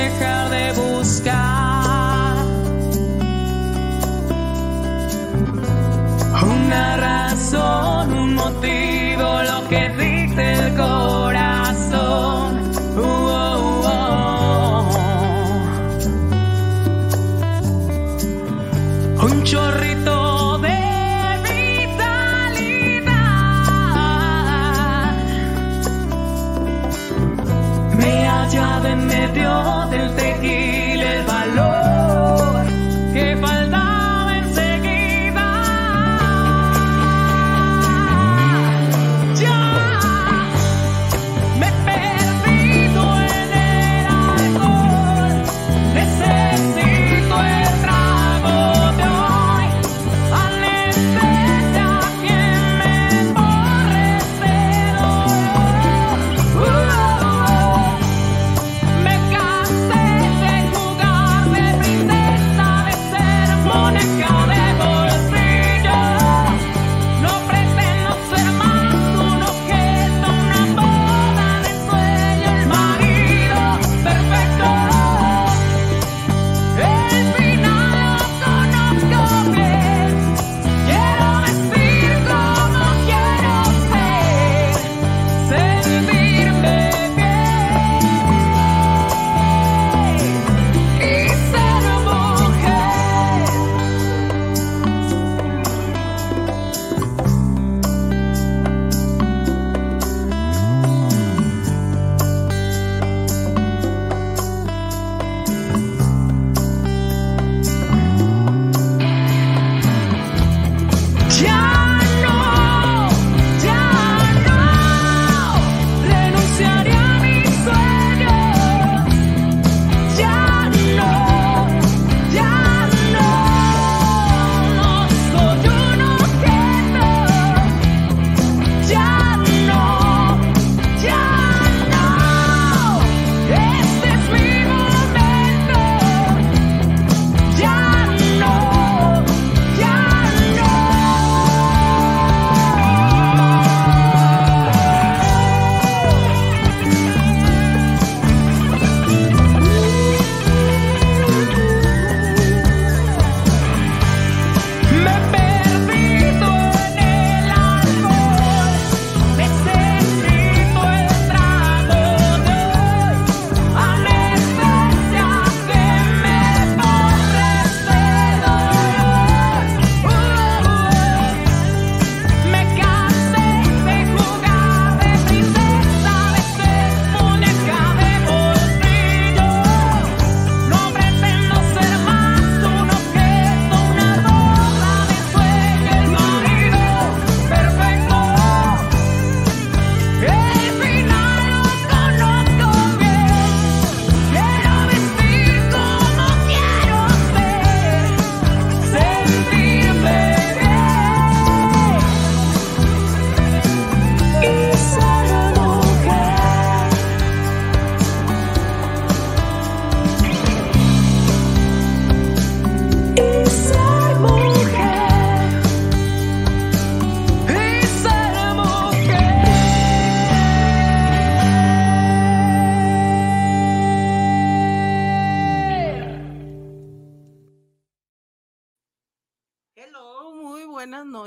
dejar.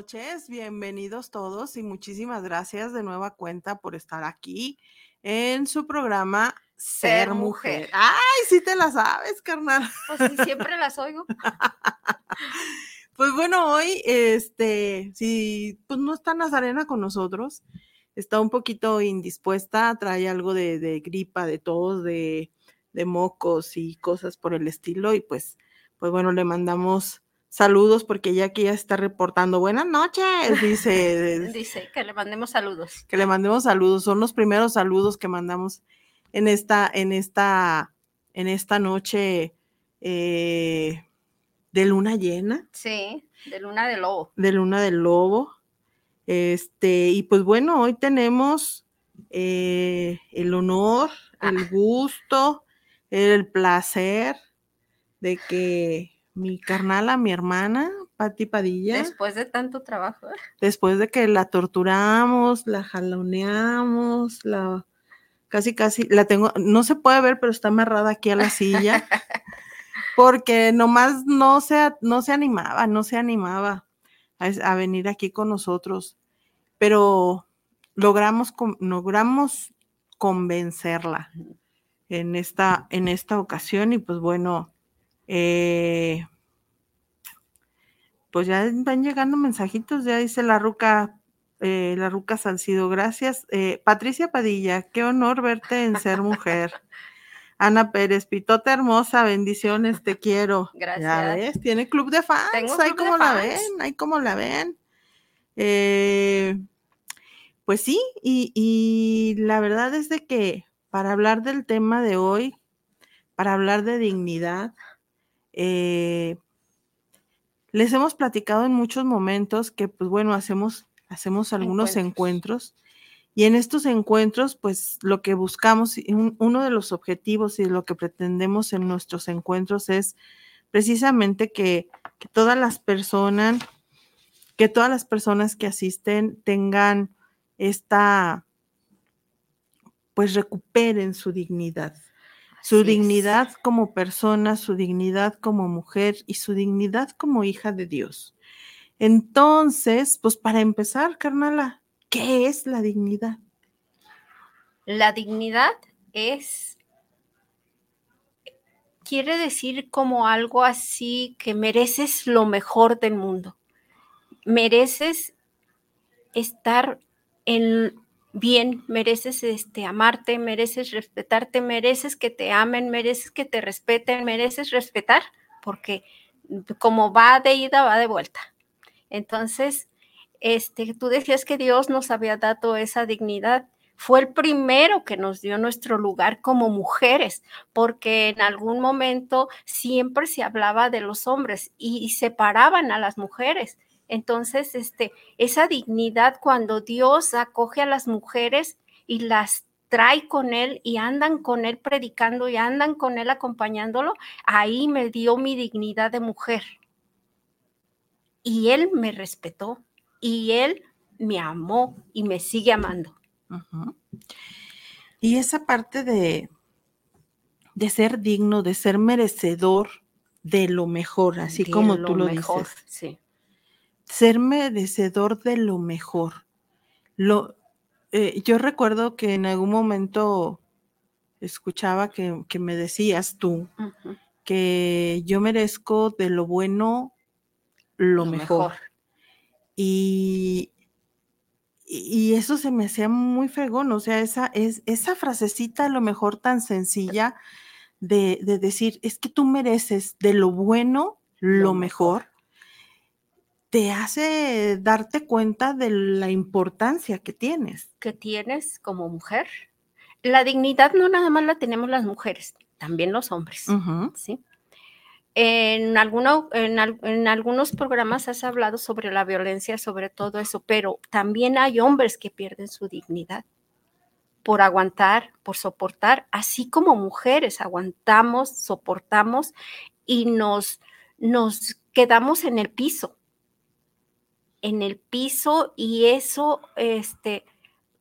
noches, bienvenidos todos y muchísimas gracias de nueva cuenta por estar aquí en su programa Ser, mujer. Ay, sí te la sabes, carnal. Pues sí, siempre las oigo. pues bueno, hoy, este, si pues no está Nazarena con nosotros, está un poquito indispuesta, trae algo de, gripa, de tos, de, de mocos y cosas por el estilo y pues, pues bueno, le mandamos saludos porque ya aquí ya está reportando. Buenas noches, dice. dice que le mandemos saludos. Que le mandemos saludos. Son los primeros saludos que mandamos en esta, en esta, en esta noche eh, de luna llena. Sí, de luna de lobo. De luna de lobo. Este, y pues bueno, hoy tenemos eh, el honor, el ah. gusto, el placer de que mi carnala, mi hermana, Pati Padilla, Después de tanto trabajo. después de que la torturamos, la jaloneamos, la casi casi la tengo, no se puede ver, pero está amarrada aquí a la silla, porque nomás no se, no se animaba, no se animaba a, a venir aquí con nosotros, pero logramos, con- logramos convencerla en esta, en esta ocasión y pues bueno, eh, pues ya van llegando mensajitos, ya dice la ruca, eh, la ruca Salcido, gracias. Eh, Patricia Padilla, qué honor verte en ser mujer. Ana Pérez, pitota hermosa, bendiciones, te quiero. Ya Gracias. ves, tiene club de fans, Tengo ahí como la fans. ven, ahí como la ven. Eh, pues sí, y, y la verdad es de que para hablar del tema de hoy, para hablar de dignidad, eh, les hemos platicado en muchos momentos que, pues bueno, hacemos, hacemos algunos Encuentros. encuentros y en estos encuentros, pues lo que buscamos, un- uno de los objetivos y lo que pretendemos en nuestros encuentros es precisamente que, que todas las personas, que todas las personas que asisten tengan esta, pues recuperen su dignidad su Así es. dignidad como persona, su dignidad como mujer y su dignidad como hija de Dios. Entonces, pues para empezar, carnala, ¿qué es la dignidad? La dignidad es, quiere decir como algo así que mereces lo mejor del mundo. Mereces estar en bien, mereces este, amarte, mereces respetarte, mereces que te amen, mereces que te respeten, mereces respetar, porque como va de ida, va de vuelta. Entonces, este, tú decías que Dios nos había dado esa dignidad. Fue el primero que nos dio nuestro lugar como mujeres, porque en algún momento siempre se hablaba de los hombres y, separaban a las mujeres. Entonces, este, esa dignidad cuando Dios acoge a las mujeres y las trae con él y andan con él predicando y andan con él acompañándolo, ahí me dio mi dignidad de mujer. Y él me respetó y él me amó y me sigue amando. Y esa parte de, de ser digno, de ser merecedor de lo mejor, así De como tú lo mejor, dices. Sí. Ser merecedor de lo mejor. Lo, eh, yo recuerdo que en algún momento escuchaba que, que me decías tú que yo merezco de lo bueno lo, mejor. Y, y eso se me hacía muy fregón, o sea, esa, es, esa frasecita a lo mejor tan sencilla de, de decir, es que tú mereces de lo bueno lo, Lo mejor. mejor. Te hace darte cuenta de la importancia que tienes. que tienes como mujer. La dignidad no nada más la tenemos las mujeres, también los hombres. ¿sí? En, alguno- en, al- en algunos programas has hablado sobre la violencia, sobre todo eso, pero también hay hombres que pierden su dignidad por aguantar, por soportar, así como mujeres aguantamos, soportamos y nos, nos quedamos en el piso, en el piso y eso, este,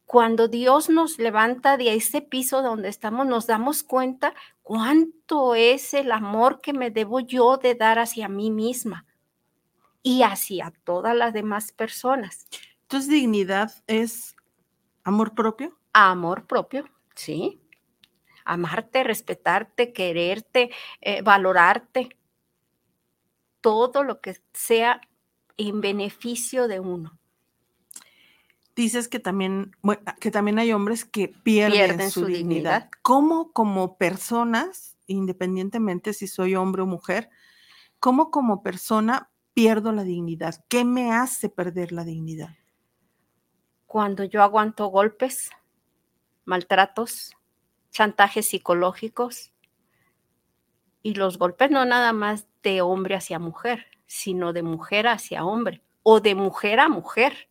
cuando Dios nos levanta de ese piso donde estamos, nos damos cuenta cuánto es el amor que me debo yo de dar hacia mí misma y hacia todas las demás personas. Entonces, dignidad es amor propio. Amor propio, ¿sí? Amarte, respetarte, quererte, eh, valorarte, todo lo que sea en beneficio de uno. Dices que también, bueno, que también hay hombres que pierden, Pierden su, su dignidad. dignidad. ¿Cómo como personas, independientemente si soy hombre o mujer, cómo como persona pierdo la dignidad? ¿Qué me hace perder la dignidad? Cuando yo aguanto golpes, maltratos, chantajes psicológicos, Y los golpes no nada más de hombre hacia mujer, sino de mujer hacia hombre, o de mujer a mujer,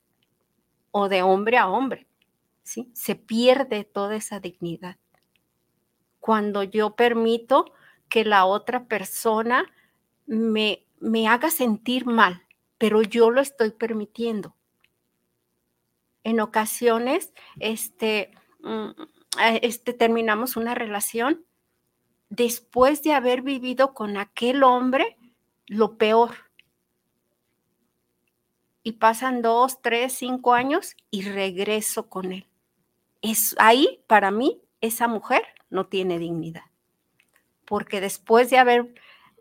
o de hombre a hombre. ¿sí? Se pierde toda esa dignidad. Cuando yo permito que la otra persona me, me haga sentir mal, pero yo lo estoy permitiendo. En ocasiones, este, mm, eh, este, terminamos una relación después de haber vivido con aquel hombre lo peor. Y pasan dos, tres, cinco años y regreso con él. Es ahí, para mí, esa mujer no tiene dignidad. Porque después de haber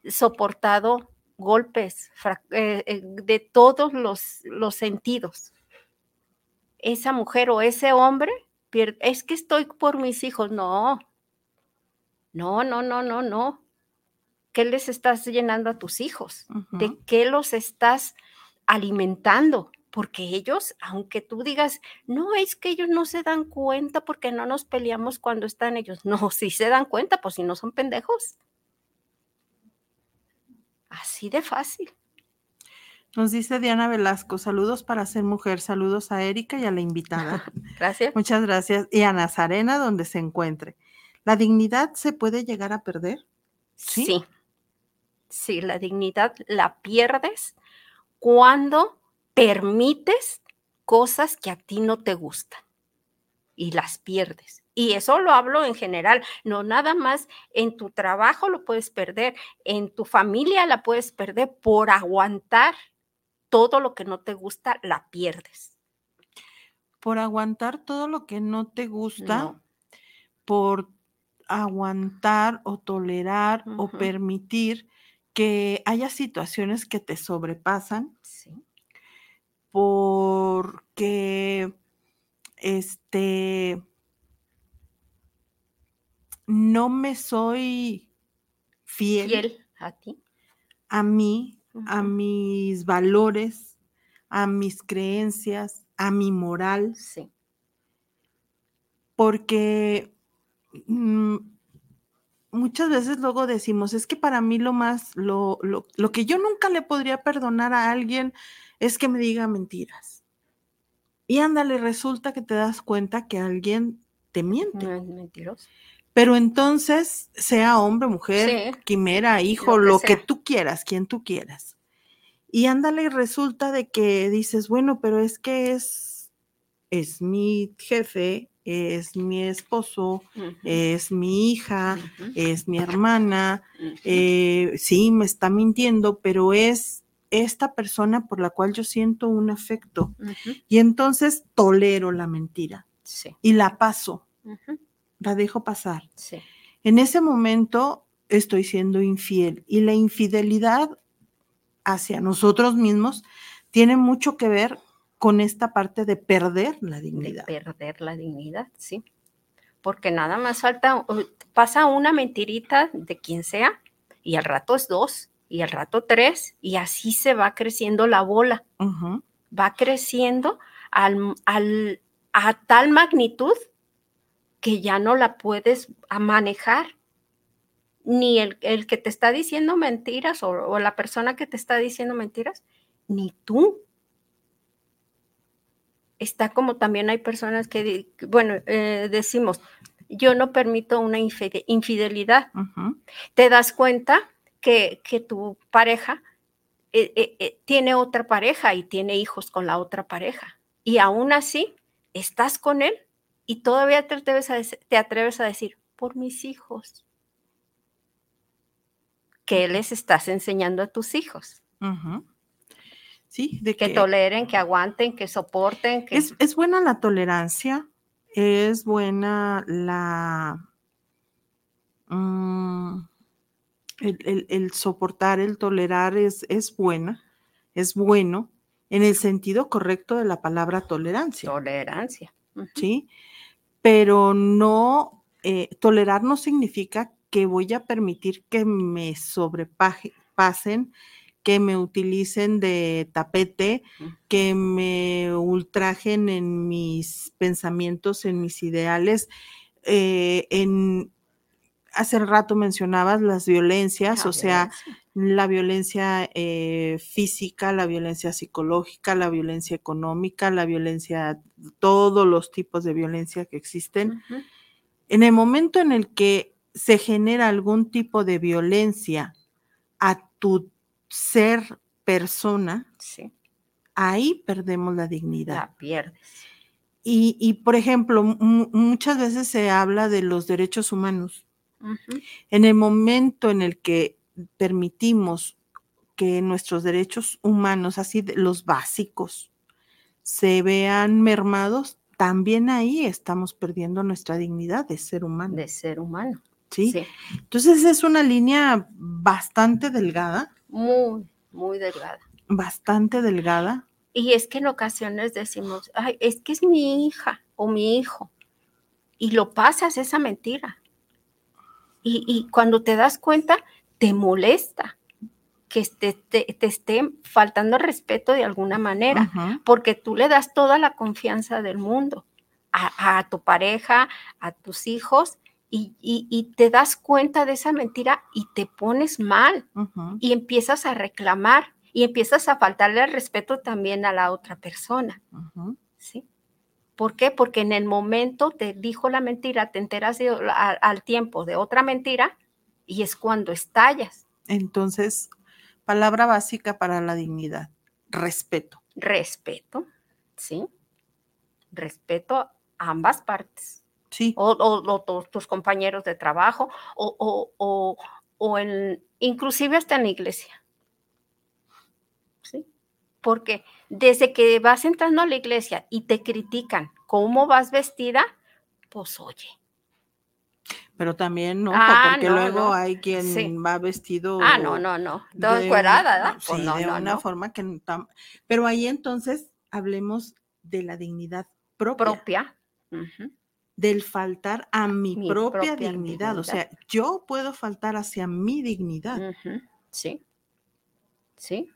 soportado golpes eh, eh, de todos los, los sentidos, esa mujer o ese hombre es que estoy por mis hijos. No, no, no, no, no, no. ¿Qué les estás llenando a tus hijos? ¿De qué los estás alimentando? Porque ellos, aunque tú digas, no, es que ellos no se dan cuenta porque no nos peleamos cuando están ellos. No, si se dan cuenta, pues si no son pendejos. Así de fácil. Nos dice Diana Velasco, saludos para ser mujer, saludos a Erika y a la invitada. gracias. Muchas gracias. Y a Nazarena, donde se encuentre. ¿La dignidad se puede llegar a perder? Sí. Sí, sí la dignidad la pierdes cuando permites cosas que a ti no te gustan y las pierdes. Y eso lo hablo en general, no nada más en tu trabajo lo puedes perder, en tu familia la puedes perder por aguantar todo lo que no te gusta, la pierdes. Por aguantar todo lo que no te gusta, por aguantar o tolerar o permitir que haya situaciones que te sobrepasan. Sí. Porque este no me soy fiel, fiel a ti. A mí a mis valores, a mis creencias, a mi moral. Sí. Porque mm, muchas veces luego decimos, es que para mí lo más, lo, lo, lo, que yo nunca le podría perdonar a alguien es que me diga mentiras. Y ándale, resulta que te das cuenta que alguien te miente. No es mentiroso. Pero entonces, sea hombre, mujer, quimera, hijo, lo, que, tú quieras, quien tú quieras. Y ándale, resulta de que dices, bueno, pero es que es, es mi jefe, es mi esposo, es mi hija, es mi hermana, eh, sí, me está mintiendo, pero es esta persona por la cual yo siento un afecto. Y entonces tolero la mentira y la paso. La dejo pasar. En ese momento estoy siendo infiel y la infidelidad hacia nosotros mismos tiene mucho que ver con esta parte de perder la dignidad. De perder la dignidad, sí. Porque nada más falta, pasa una mentirita de quien sea y al rato es dos y al rato tres y así se va creciendo la bola. Va creciendo al, al, a tal magnitud que ya no la puedes manejar. Ni el, que te está diciendo mentiras o, la persona que te está diciendo mentiras, ni tú. Está como también hay personas que, bueno, eh, decimos, yo no permito una infidelidad. Te das cuenta que, tu pareja eh, eh, tiene otra pareja y tiene hijos con la otra pareja. Y aún así, estás con él y todavía te atreves a, te atreves a decir, por mis hijos. ¿Qué les estás enseñando a tus hijos? Sí, de que, toleren, que aguanten, que soporten. Que... Es, buena la tolerancia, es buena la... Mm, el, soportar, el tolerar es, es buena, es bueno en el sentido correcto de la palabra tolerancia. Tolerancia. Sí, pero no, eh, tolerar no significa que voy a permitir que me sobrepasen, que me utilicen de tapete, que me ultrajen en mis pensamientos, en mis ideales, eh, en hace rato mencionabas las violencias, La o sea, la violencia eh, física, la violencia psicológica, la violencia económica, la violencia, todos los tipos de violencia que existen. En el momento en el que se genera algún tipo de violencia a tu ser persona, Sí, ahí perdemos la dignidad. la pierdes. Y, y, por ejemplo, mu- muchas veces se habla de los derechos humanos. En el momento en el que permitimos que nuestros derechos humanos, así de- los básicos, se vean mermados, también ahí estamos perdiendo nuestra dignidad de ser humano. De ser humano. ¿sí? Sí. Entonces es una línea bastante delgada, Muy, muy delgada. bastante delgada. Y es que en ocasiones decimos, ay, es que es mi hija o mi hijo. Y lo pasas esa mentira. Y, y cuando te das cuenta, te molesta que te, te, te esté faltando el respeto de alguna manera, porque tú le das toda la confianza del mundo a, a tu pareja, a tus hijos, y, y- y te das cuenta de esa mentira y te pones mal y empiezas a reclamar y empiezas a faltarle el respeto también a la otra persona. ¿sí? ¿Por qué? Porque en el momento te dijo la mentira, te enteras de- a- al tiempo de otra mentira y es cuando estallas. Entonces, palabra básica para la dignidad, respeto. Respeto, ¿sí? Respeto a ambas partes. Sí, O, o- o tu- tus compañeros de trabajo, o, o- o- o en, inclusive hasta en la iglesia. ¿Sí? Porque desde que vas entrando a la iglesia y te critican cómo vas vestida, pues oye. pero también no, Ah, porque no, luego no. hay quien Sí. va vestido Ah, no, no, no. Todo encuerada, ¿verdad? Pues sí, no, de una forma que pero ahí entonces hablemos de la dignidad propia, Propia. Ujú. Del faltar a mi, Mi propia, propia dignidad. O sea, yo puedo faltar hacia mi dignidad. Sí, sí,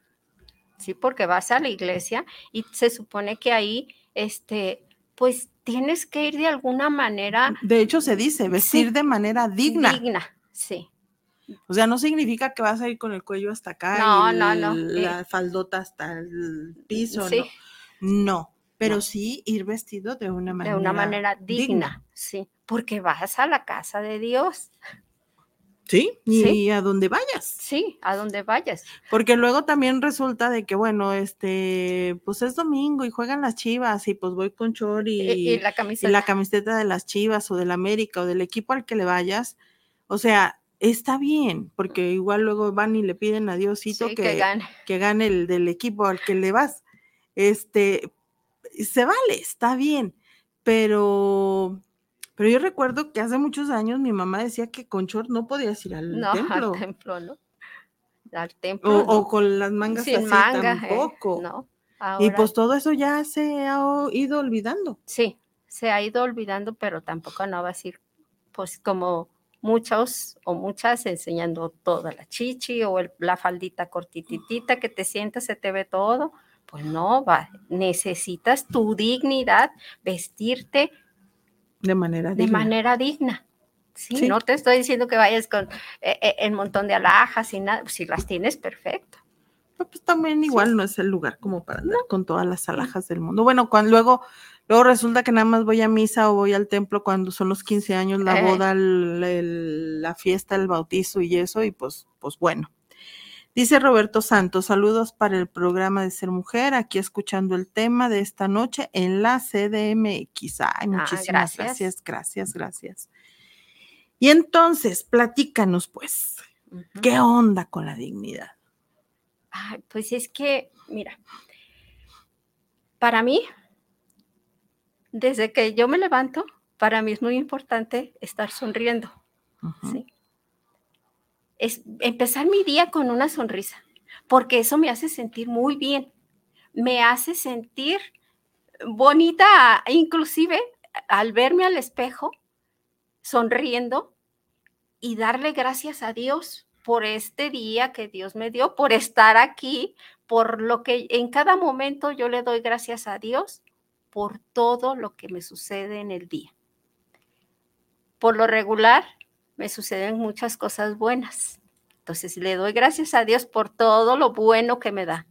sí, porque vas a la iglesia y se supone que ahí, este, pues tienes que ir de alguna manera De hecho, se dice vestir Sí. de manera digna. digna, sí, O sea, no significa que vas a ir con el cuello hasta acá No, y no, no, el- eh. la faldota hasta el piso, sí, no. No, pero No. sí ir vestido de una manera de una manera digna, sí, porque vas a la casa de Dios, Sí, y Sí. a donde vayas. sí, a donde vayas, Porque luego también resulta de que, bueno, este, pues es domingo y juegan las chivas y pues voy con short y, y, y la y camiseta, la camiseta de las chivas o del América o del equipo al que le vayas. O sea, está bien, porque igual luego van y le piden a Diosito sí, que, que gane, que gane el del equipo al que le vas. Este, se vale, está bien, pero, pero yo recuerdo que hace muchos años mi mamá decía que con short no podías ir al no, templo. al templo, ¿no? Al templo, o no. con las mangas sin así manga, eh, tampoco. no. Y pues todo eso ya se ha ido olvidando. Sí, se ha ido olvidando, pero tampoco no va a decir, pues como muchos o muchas enseñando toda la chichi o el- la faldita cortititita que te sientas, se te ve todo. Pues no, va, necesitas tu dignidad, vestirte De manera de digna. manera digna. Sí, Sí. no te estoy diciendo que vayas con eh, eh, el montón de alhajas y nada, si las tienes, perfecto. Pero, Pues también igual no es el lugar como para andar con todas las alhajas del mundo. Bueno, cuando luego, luego resulta que nada más voy a misa o voy al templo cuando son los 15 años, la Eh. boda, el- el- la fiesta, el bautizo y eso, y pues, pues bueno. Dice Roberto Santos, saludos para el programa de Ser Mujer, aquí escuchando el tema de esta noche en la CDMX. Ay, muchísimas gracias. gracias, gracias, gracias. Y entonces, platícanos pues. ¿qué onda con la dignidad? Ay, pues es que, mira, para mí, desde que yo me levanto, para mí es muy importante estar sonriendo. ¿sí? Es empezar mi día con una sonrisa, porque eso me hace sentir muy bien, me hace sentir bonita, inclusive al verme al espejo, sonriendo y darle gracias a Dios por este día que Dios me dio, por estar aquí, por lo que en cada momento yo le doy gracias a Dios por todo lo que me sucede en el día. Por lo regular, me suceden muchas cosas buenas. Entonces le doy gracias a Dios por todo lo bueno que me da.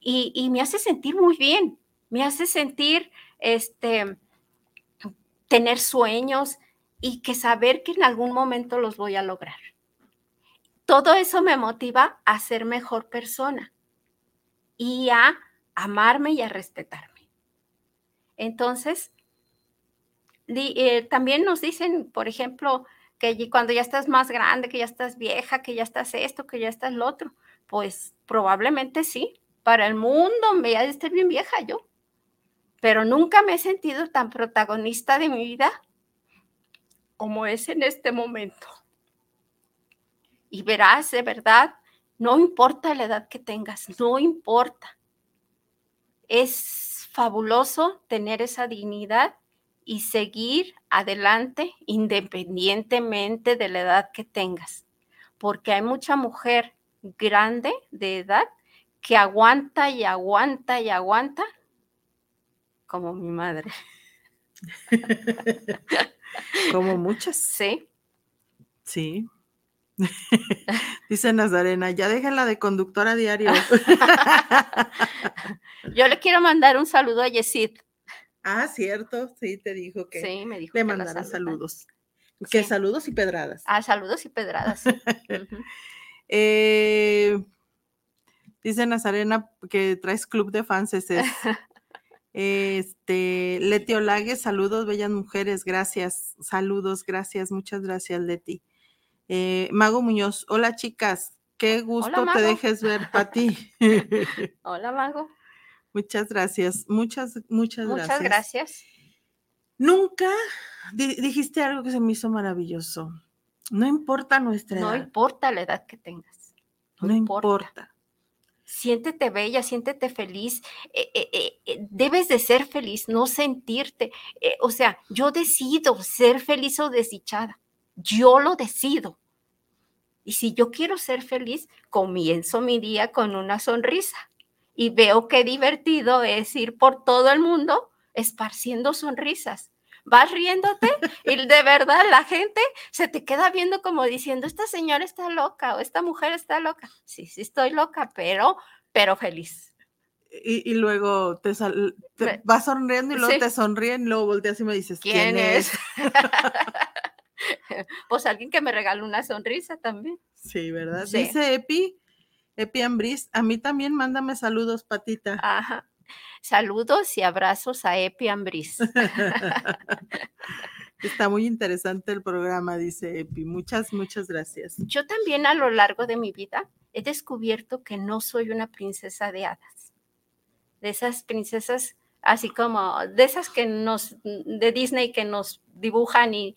Y, y me hace sentir muy bien, me hace sentir, este, tener sueños y que saber que en algún momento los voy a lograr. Todo eso me motiva a ser mejor persona y a amarme y a respetarme. Entonces, eh, también nos dicen, por ejemplo, que cuando ya estás más grande, que ya estás vieja, que ya estás esto, que ya estás lo otro, pues probablemente sí. Para el mundo me voy a estar bien vieja yo, pero nunca me he sentido tan protagonista de mi vida como es en este momento. Y verás, de verdad, no importa la edad que tengas, no importa. Es fabuloso tener esa dignidad y seguir adelante independientemente de la edad que tengas, porque hay mucha mujer grande de edad que aguanta y aguanta y aguanta, como mi madre. como muchas. Sí. Sí. Dice Nazarena, ya déjenla de conductora diario. Yo le quiero mandar un saludo a Yesid. Ah, cierto, sí, te dijo que Sí, me dijo le que mandara saludos. Que Sí. saludos y pedradas. Ah, saludos y pedradas. Eh, dice Nazarena que traes club de fans. ese es. Este, Leti Olague, saludos, bellas mujeres, gracias. Saludos, gracias, muchas gracias, Leti. Eh, Mago Muñoz, hola chicas, qué gusto te dejes ver, Pati. Hola, Mago. Muchas gracias, muchas, muchas, Muchas gracias. gracias. Nunca di- dijiste algo que se me hizo maravilloso. No importa nuestra No edad, importa la edad que tengas. no importa. Siéntete bella, siéntete feliz. eh, eh, eh, debes de ser feliz, no sentirte. o sea, yo decido ser feliz o desdichada. Yo lo decido. Y si yo quiero ser feliz, comienzo mi día con una sonrisa. Y veo qué divertido es ir por todo el mundo esparciendo sonrisas. Vas riéndote y de verdad la gente se te queda viendo como diciendo, esta señora está loca o esta mujer está loca. Sí, sí estoy loca, pero, pero feliz. Y, y luego te, sal- te vas sonriendo y luego Sí. te sonríen y luego volteas y me dices, ¿Quién, ¿quién, es? es? pues alguien que me regaló una sonrisa también. Sí, ¿verdad? Sí. Dice Epi, Epi Ambris, a mí también mándame saludos, Patita. Ajá. Saludos y abrazos a Epi Ambris. Está muy interesante el programa, dice Epi. Muchas, muchas gracias. Yo también a lo largo de mi vida he descubierto que no soy una princesa de hadas. De esas princesas así como de esas que nos de Disney que nos dibujan y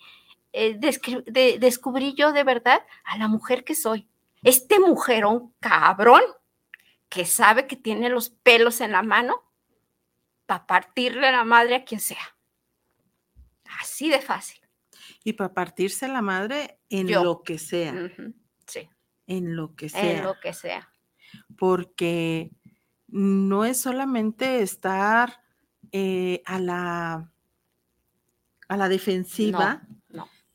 eh, de- descubrí yo de verdad a la mujer que soy. Este mujerón cabrón que sabe que tiene los pelos en la mano para partirle la madre a quien sea. Así de fácil. Y para partirse la madre en Yo. lo que sea, Sí, en lo que sea. en lo que sea. porque no es solamente estar eh, a la a la defensiva no.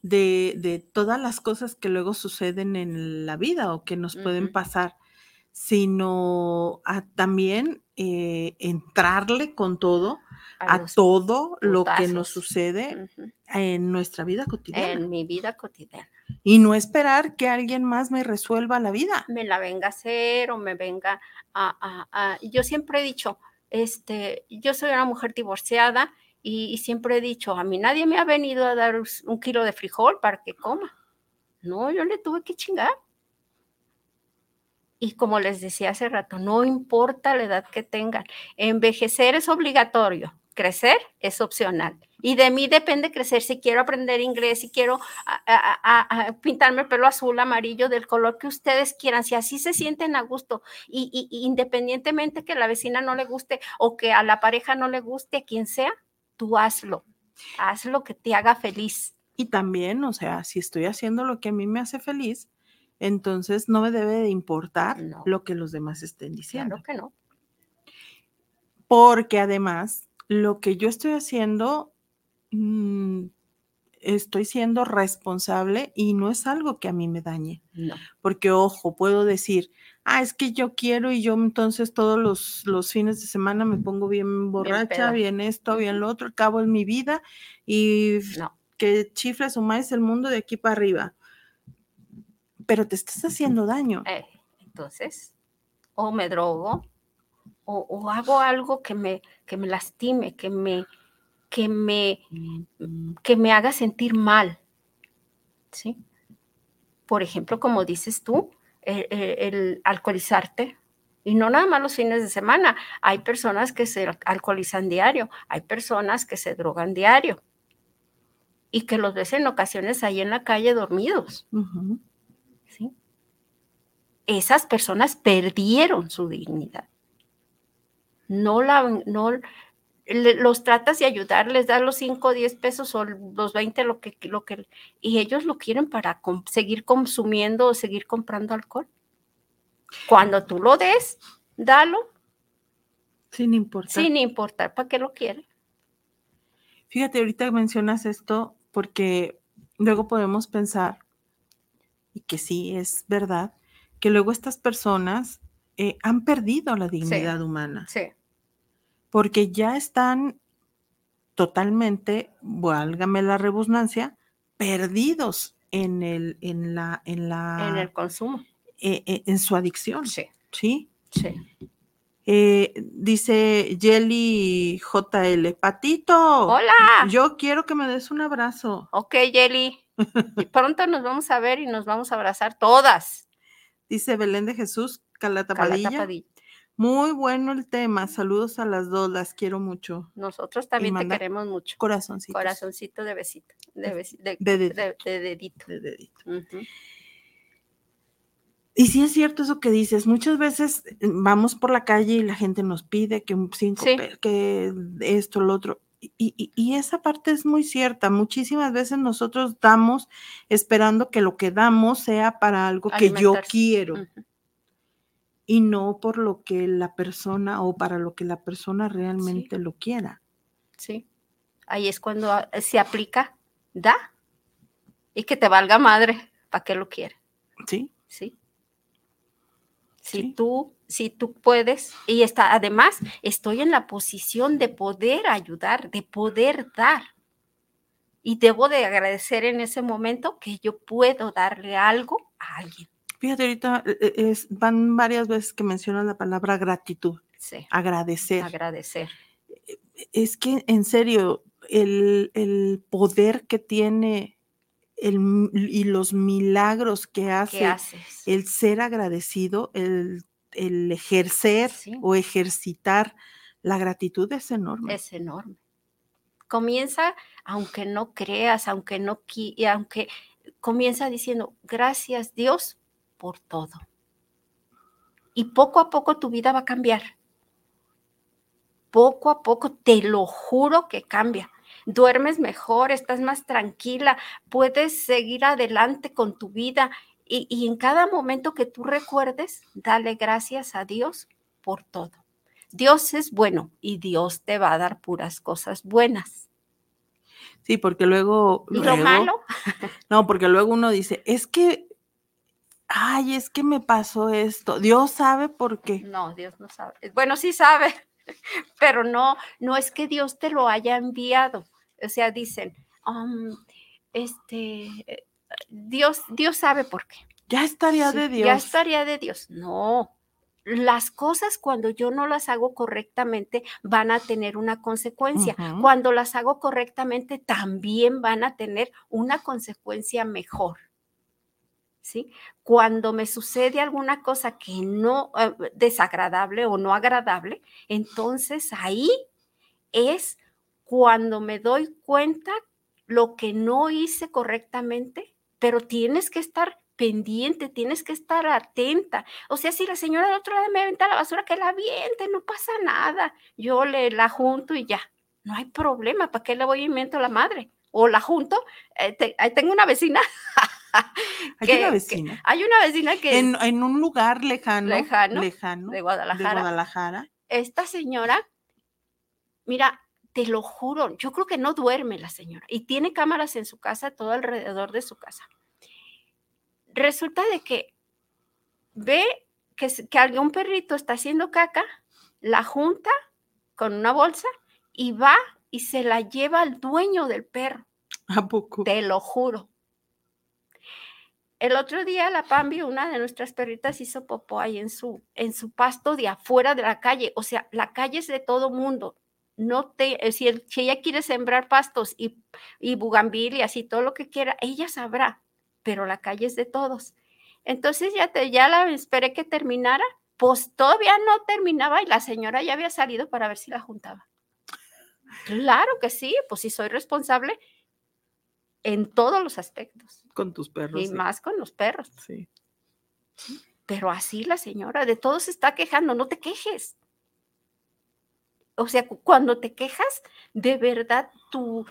De, de todas las cosas que luego suceden en la vida o que nos pueden pasar, sino a también eh, entrarle con todo a, todo lo que nos sucede en nuestra vida cotidiana. en mi vida cotidiana. Y no esperar que alguien más me resuelva la vida. Me la venga a hacer o me venga a... a- a- Yo siempre he dicho, este, yo soy una mujer divorciada y, siempre he dicho, a mí nadie me ha venido a dar un kilo de frijol para que coma. No, yo le tuve que chingar. Y como les decía hace rato, no importa la edad que tengan, envejecer es obligatorio, crecer es opcional. Y de mí depende crecer si quiero aprender inglés, si quiero pintarme el pelo azul, amarillo, del color que ustedes quieran, si así se sienten a gusto. Y, independientemente que la vecina no le guste o que a la pareja no le guste, a quien sea, tú hazlo. Haz lo que te haga feliz. Y también, o sea, si estoy haciendo lo que a mí me hace feliz, entonces no me debe de importar No. lo que los demás estén diciendo. Claro que no. Porque además, lo que yo estoy haciendo, mm, estoy siendo responsable y no es algo que a mí me dañe. No. Porque, ojo, puedo decir, ah, es que yo quiero y yo entonces todos los, los fines de semana me pongo bien borracha, bien, esto, bien lo otro, acabo en mi vida y No. que chifle su maíz el mundo de aquí para arriba. Pero te estás haciendo daño. Eh, entonces, o me drogo, o, o hago algo que me, que me lastime, que me, que me, que me haga sentir mal. ¿Sí? Por ejemplo, como dices tú, el, el- el alcoholizarte. Y no nada más los fines de semana. Hay personas que se al- alcoholizan diario, hay personas que se drogan diario y que los ves en ocasiones ahí en la calle dormidos. ¿sí? Esas personas perdieron su dignidad. No la, no, los tratas de ayudar, les das los 5 o 10 pesos o los 20, lo que, lo que, y ellos lo quieren para seguir consumiendo o seguir comprando alcohol. Cuando tú lo des, dalo, Sin importar. sin importar para qué lo quiere. Fíjate, ahorita mencionas esto porque luego podemos pensar, y que sí es verdad, que luego estas personas eh, han perdido la dignidad humana, Sí, porque ya están totalmente, válgame la redundancia, perdidos en el, en la, en la, en el consumo. eh, eh, en su adicción, Sí, ¿sí? sí. Eh, dice Jelly JL, Patito, Hola. yo quiero que me des un abrazo. Ok, Jelly. Y pronto nos vamos a ver y nos vamos a abrazar todas. Dice Belén de Jesús, Calata Cala Padilla. Tapadilla. Muy bueno el tema. Saludos a las dos, las quiero mucho. Nosotros también te queremos mucho. Corazoncitos. Corazoncito de besito. De, besi- de, De dedito. de- de dedito. Y sí es cierto eso que dices. Muchas veces eh, vamos por la calle y la gente nos pide que un cinco, Sí. pe- que esto, lo otro. Y, y- y esa parte es muy cierta. Muchísimas veces nosotros damos esperando que lo que damos sea para algo que yo quiero. Y no por lo que la persona o para lo que la persona realmente lo quiera. Sí. Ahí es cuando ah, se aplica, da y que te valga madre. ¿Para qué lo quiere? ¿Sí? Sí. Si Sí. tú, si tú puedes, y está, además, estoy en la posición de poder ayudar, de poder dar. Y debo de agradecer en ese momento que yo puedo darle algo a alguien. Fíjate, ahorita eh, eh, es- van varias veces que mencionan la palabra gratitud, Sí, agradecer. agradecer. es que en serio, el, el poder que tiene el y los milagros que hace el ser agradecido, el, el ejercer Sí. o ejercitar la gratitud es enorme. es enorme. Comienza, aunque no creas, aunque no aunque comienza diciendo, gracias Dios por todo. Y poco a poco tu vida va a cambiar. Poco a poco, te lo juro que cambia. Duermes mejor, estás más tranquila, puedes seguir adelante con tu vida y, y en cada momento que tú recuerdes, dale gracias a Dios por todo. Dios es bueno y Dios te va a dar puras cosas buenas. Sí, porque luego, Y lo malo, no, porque luego uno dice, es que, ay, es que me pasó esto. Dios sabe por qué. no, Dios no sabe. Bueno, sí sabe, pero no, no es que Dios te lo haya enviado. O sea, dicen, um, este, eh, Dios, Dios sabe por qué. Ya estaría Sí, de Dios. Ya estaría de Dios. No. Las cosas cuando yo no las hago correctamente van a tener una consecuencia. Cuando las hago correctamente también van a tener una consecuencia mejor. ¿Sí? Cuando me sucede alguna cosa que no eh, desagradable o no agradable, entonces ahí es cuando me doy cuenta lo que no hice correctamente, pero tienes que estar pendiente, tienes que estar atenta. O sea, si la señora de otro lado me aventa la basura, que la aviente, no pasa nada. Yo le la junto y ya. No hay problema, ¿para qué le voy y invento la madre? O la junto. eh, tengo una vecina. Hay que- una que- vecina. Hay una vecina que En, en un lugar lejano, Lejano, lejano de de Guadalajara. Guadalajara. esta señora, mira, te lo juro, yo creo que no duerme la señora y tiene cámaras en su casa, todo alrededor de su casa. Resulta de que ve que, que algún perrito está haciendo caca, la junta con una bolsa y va y se la lleva al dueño del perro, ¿A poco? te lo juro. El otro día la Pambi, una de nuestras perritas, hizo popó ahí en su, en su pasto de afuera de la calle. O sea, la calle es de todo mundo. No te, eh, si, el- si ella quiere sembrar pastos y, y bugambilias y todo lo que quiera, ella sabrá, pero la calle es de todos. Entonces ya, te, ya la esperé que terminara, pues todavía no terminaba y la señora ya había salido para ver si la juntaba. Claro que sí, pues sí soy responsable en todos los aspectos Con tus perros. y sí. más con los perros. Sí. Pero así la señora de todo se está quejando, no te quejes. O sea, cu- cuando te quejas, de verdad tu,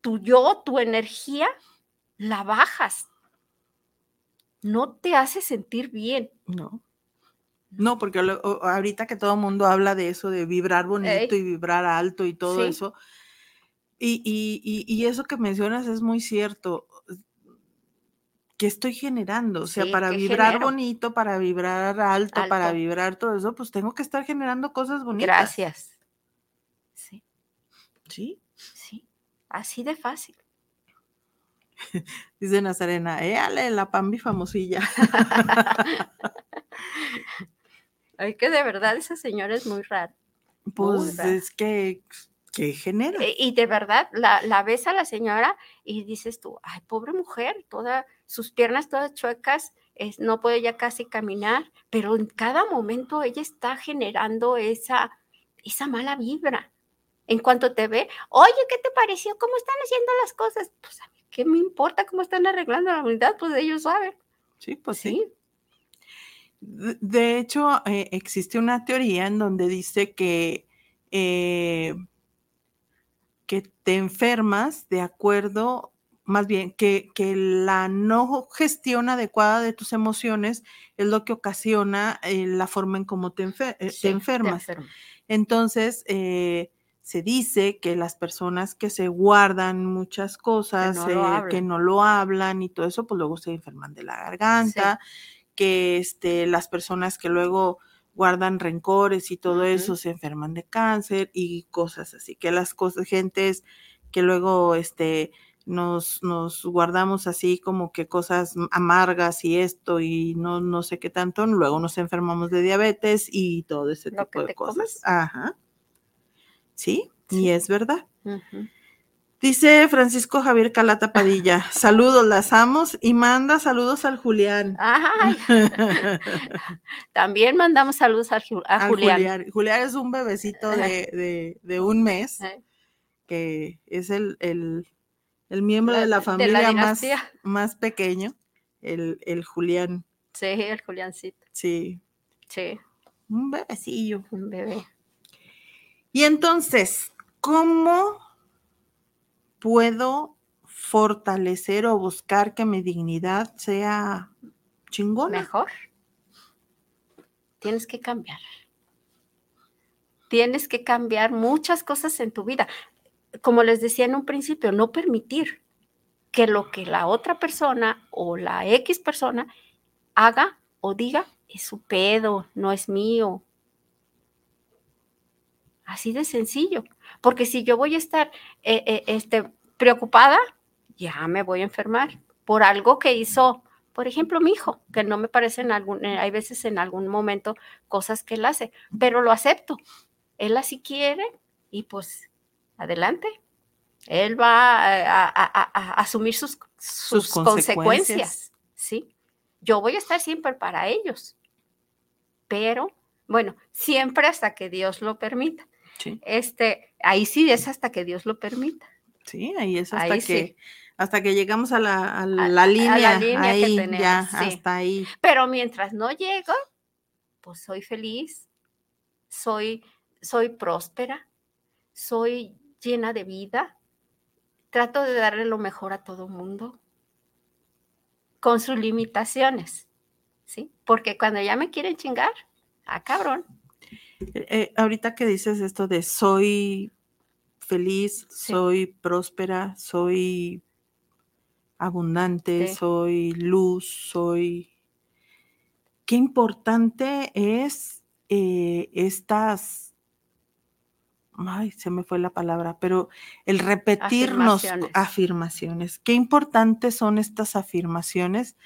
tu yo, tu energía, la bajas. No te hace sentir bien. No. No, porque lo- ahorita que todo el mundo habla de eso, de vibrar bonito Ey. y vibrar alto y todo Sí. eso, y, y- y- y eso que mencionas es muy cierto. ¿Qué estoy generando? O sea, Sí, para ¿qué vibrar genero? bonito, para vibrar alto, para vibrar todo eso, pues tengo que estar generando cosas bonitas. Gracias. Sí, Sí. sí. Así de fácil. Dice Nazarena, éale, la Pambi famosilla. Ay, que de verdad esa señora es muy rara. Pues rara. es que, ¿qué genera? Eh, Y de verdad, la, la ves a la señora y dices tú, ay, pobre mujer, todas sus piernas todas chuecas, es- no puede ya casi caminar, pero en cada momento ella está generando esa, esa mala vibra. En cuanto te ve, oye, ¿qué te pareció? ¿Cómo están haciendo las cosas? Pues a mí, ¿qué me importa cómo están arreglando la unidad? Pues ellos saben. Sí, pues sí. Sí, De de hecho, eh, existe una teoría en donde dice que, eh, que te enfermas de acuerdo, más bien, que, que la no gestión adecuada de tus emociones es lo que ocasiona eh, la forma en cómo te, enfer- eh, te enfermas. Entonces, eh, se dice que las personas que se guardan muchas cosas, no eh, que no lo hablan y todo eso, pues luego se enferman de la garganta, que este, las personas que luego guardan rencores y todo eso se enferman de cáncer y cosas así, que las cosas, gentes que luego este, nos, nos guardamos así como que cosas amargas y esto y no, no sé qué tanto, luego nos enfermamos de diabetes y todo ese Lo tipo de cosas. comes. Ajá. Sí, y Sí. es verdad. Dice Francisco Javier Calata Padilla, saludos, las amos y manda saludos al Julián. Ay, también mandamos saludos a, Ju- a Al Julián. Julián. Julián es un bebecito de, de- de un mes, Eh, que es el, el- el miembro de la de la familia más, más pequeño, el, el Julián. Sí, el Juliancito. Sí, Sí, un bebecillo. un bebé. Y entonces, ¿cómo puedo fortalecer o buscar que mi dignidad sea chingona? Mejor. Tienes que cambiar. Tienes que cambiar muchas cosas en tu vida. Como les decía en un principio, no permitir que lo que la otra persona o la X persona haga o diga es su pedo, no es mío. Así de sencillo. Porque si yo voy a estar eh, eh, este, preocupada, ya me voy a enfermar por algo que hizo, por ejemplo, mi hijo, que no me parece en algún, eh, hay veces en algún momento cosas que él hace, pero lo acepto. Él así quiere y pues adelante. Él va a, a- a- a asumir sus, sus, consecuencias. consecuencias. ¿sí? Yo voy a estar siempre para ellos, pero bueno, siempre hasta que Dios lo permita. Sí, Este, ahí sí es hasta que Dios lo permita. sí, ahí es hasta Ahí que sí. hasta que llegamos a la, a a la la línea, que ahí tenemos, ya, sí. hasta ahí. Pero mientras no llego, pues soy feliz, soy, soy próspera, soy llena de vida, trato de darle lo mejor a todo mundo, con sus limitaciones, ¿sí? Porque cuando ya me quieren chingar, ah, cabrón, Eh, ahorita que dices esto de soy feliz, Sí. soy próspera, soy abundante, Sí. soy luz, soy... Qué importante es eh, estas... Ay, se me fue la palabra, pero el repetirnos Afirmaciones. afirmaciones. Qué importantes son estas afirmaciones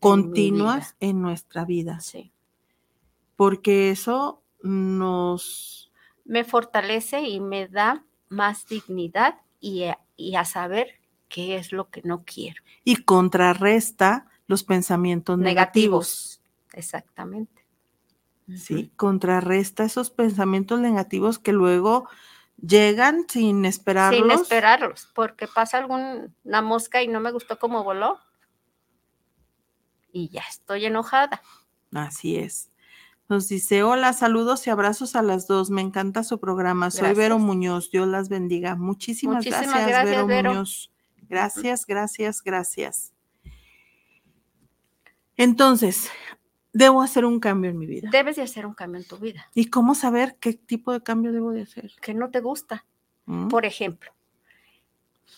continuas en nuestra vida, Sí. porque eso nos... Me fortalece y me da más dignidad y a, y a saber qué es lo que no quiero. y contrarresta los pensamientos negativos. Negativos. Exactamente. ¿sí? Contrarresta esos pensamientos negativos que luego llegan sin esperarlos. Sin esperarlos, porque pasa alguna mosca y no me gustó cómo voló. Y ya estoy enojada. Así es. Nos dice, hola, saludos y abrazos a las dos. Me encanta su programa. Soy Vero Gracias. Muñoz. Dios las bendiga. Muchísimas, Muchísimas gracias, gracias, Vero, Vero. Muñoz. Gracias, gracias, gracias. Entonces, debo hacer un cambio en mi vida. Debes de hacer un cambio en tu vida, ¿Y cómo saber qué tipo de cambio debo de hacer? que no te gusta. ¿Mm? Por ejemplo,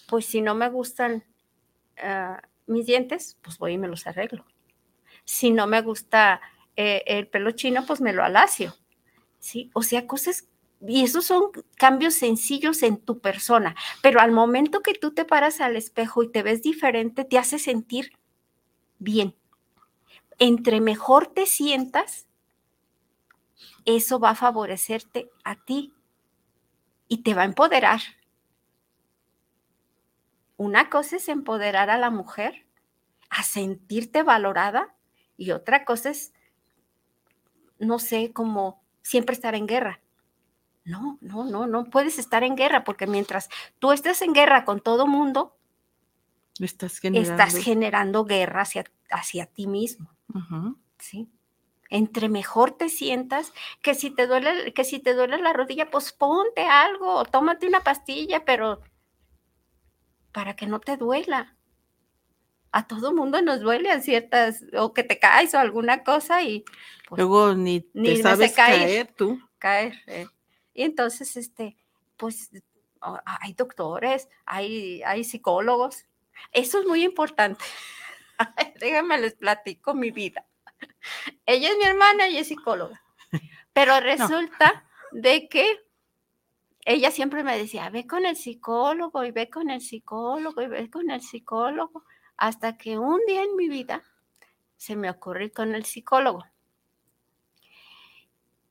pues si no me gustan ah, mis dientes, pues voy y me los arreglo. Si no me gusta eh, el pelo chino, pues me lo alacio. ¿Sí? O sea, cosas, y esos son cambios sencillos en tu persona, pero al momento que tú te paras al espejo y te ves diferente, te hace sentir bien. Entre mejor te sientas, eso va a favorecerte a ti y te va a empoderar. Una cosa es empoderar a la mujer, a sentirte valorada, y otra cosa es, no sé, como siempre estar en guerra. No, no, no, no puedes estar en guerra porque mientras tú estés en guerra con todo mundo, Estás generando. estás generando guerra hacia, hacia ti mismo. ¿sí? Entre mejor te sientas, que si te duele, que si te duele la rodilla, pues ponte algo, tómate una pastilla, pero para que no te duela. A todo mundo nos duele a ciertas, o que te caes o alguna cosa y pues, Luego ni Ni te sabes caer. caer tú. caer. eh. Y entonces, este, pues hay doctores, hay, hay psicólogos. Eso es muy importante. Déjenme les platico mi vida. Ella es mi hermana y es psicóloga. Pero resulta de que ella siempre me decía, ve con el psicólogo y ve con el psicólogo y ve con el psicólogo. Hasta que un día en mi vida se me ocurrió con el psicólogo.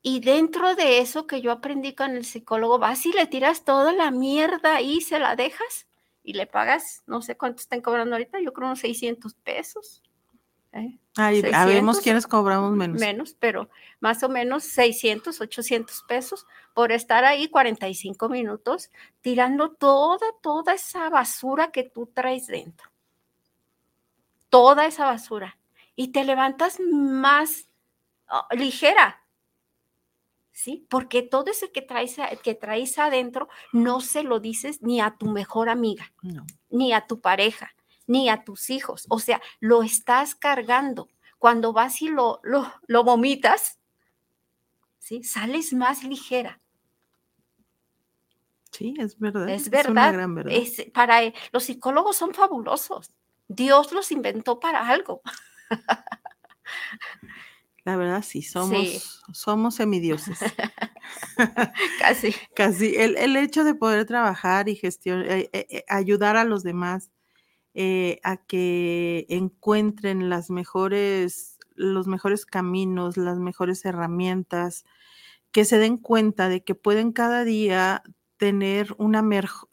Y dentro de eso que yo aprendí con el psicólogo, vas y le tiras toda la mierda y se la dejas y le pagas, no sé cuánto están cobrando ahorita, yo creo unos 600 pesos. ¿eh? Ay, 600, habemos quienes cobramos menos. Menos, pero más o menos 600, 800 pesos por estar ahí 45 minutos tirando toda, toda esa basura que tú traes dentro. Toda esa basura. Y te levantas más ah, ligera. ¿Sí? Porque todo ese que traes, que traes adentro no se lo dices ni a tu mejor amiga No. ni a tu pareja, ni a tus hijos. O sea, lo estás cargando. Cuando vas y lo, lo, lo vomitas, ¿sí? sales más ligera. Sí, es verdad. Es una verdad. gran verdad. Es- para eh, los psicólogos son fabulosos. Dios los inventó para algo. La verdad, sí, somos, Sí. somos semidioses. Casi. Casi. El, el hecho de poder trabajar y gestionar, ayudar a los demás eh, a que encuentren las mejores, los mejores caminos, las mejores herramientas, que se den cuenta de que pueden cada día tener una merj-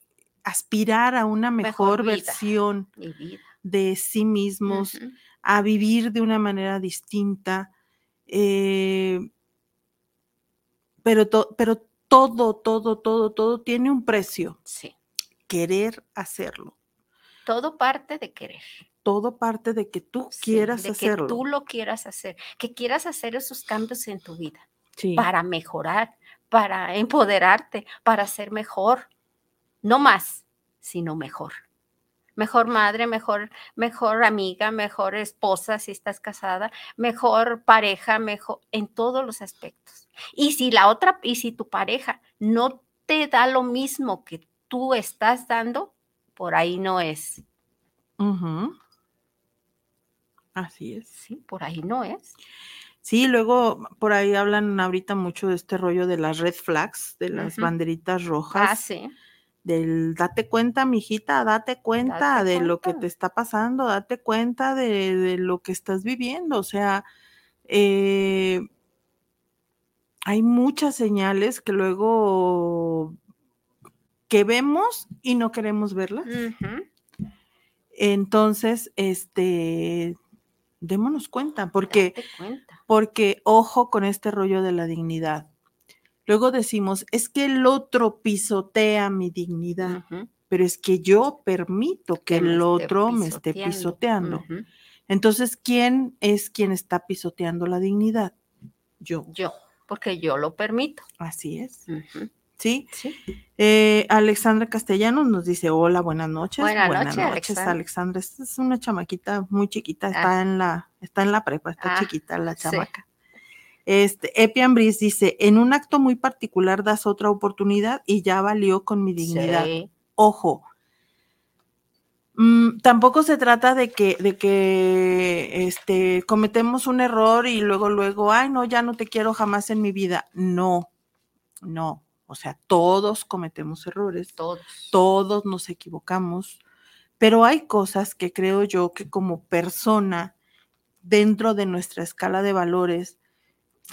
aspirar a una Mejor mejor, vida. versión Mi vida. De sí mismos, a vivir de una manera distinta. eh, pero, to- pero todo, todo, todo, todo tiene un precio. Sí. Querer hacerlo. Todo parte de querer. Todo parte de que tú sí, quieras de hacerlo. que tú lo quieras hacer, que quieras hacer esos cambios en tu vida. Sí, para mejorar, para empoderarte, para ser mejor. No más, sino mejor. Mejor madre, mejor, mejor amiga, mejor esposa si estás casada, mejor pareja, mejor en todos los aspectos. Y si la otra, y si tu pareja no te da lo mismo que tú estás dando, por ahí no es. Así es. Sí, por ahí no es. Sí, luego por ahí hablan ahorita mucho de este rollo de las red flags, de las banderitas Ah, rojas, sí. Del date cuenta, mijita, date cuenta Date de lo que te está pasando, date cuenta de, de lo que estás viviendo. O sea, eh, hay muchas señales que luego que vemos y no queremos verlas. Entonces, este, démonos cuenta, porque cuenta. porque ojo con este rollo de la dignidad. Luego decimos, es que el otro pisotea mi dignidad, pero es que yo permito que el otro me esté pisoteando. Entonces, ¿quién es quien está pisoteando la dignidad? Yo. Yo, porque yo lo permito. Así es. ¿Sí? Sí. Eh, Alexandra Castellanos nos dice, hola, buenas noches. Buenas buenas noches, noches, Alexandra. Alexandra. Esta es una chamaquita muy chiquita, está en la, está en la prepa, está Ah, chiquita la chamaca. Este, Epi Ambris dice, en un acto muy particular das otra oportunidad y ya valió con mi dignidad. Sí. Ojo. Mm, tampoco se trata de que, de que este, cometemos un error y luego, luego, ay, no, ya no te quiero jamás en mi vida. No, no. O sea, todos cometemos errores, Todos. todos nos equivocamos, pero hay cosas que creo yo que como persona, dentro de nuestra escala de valores,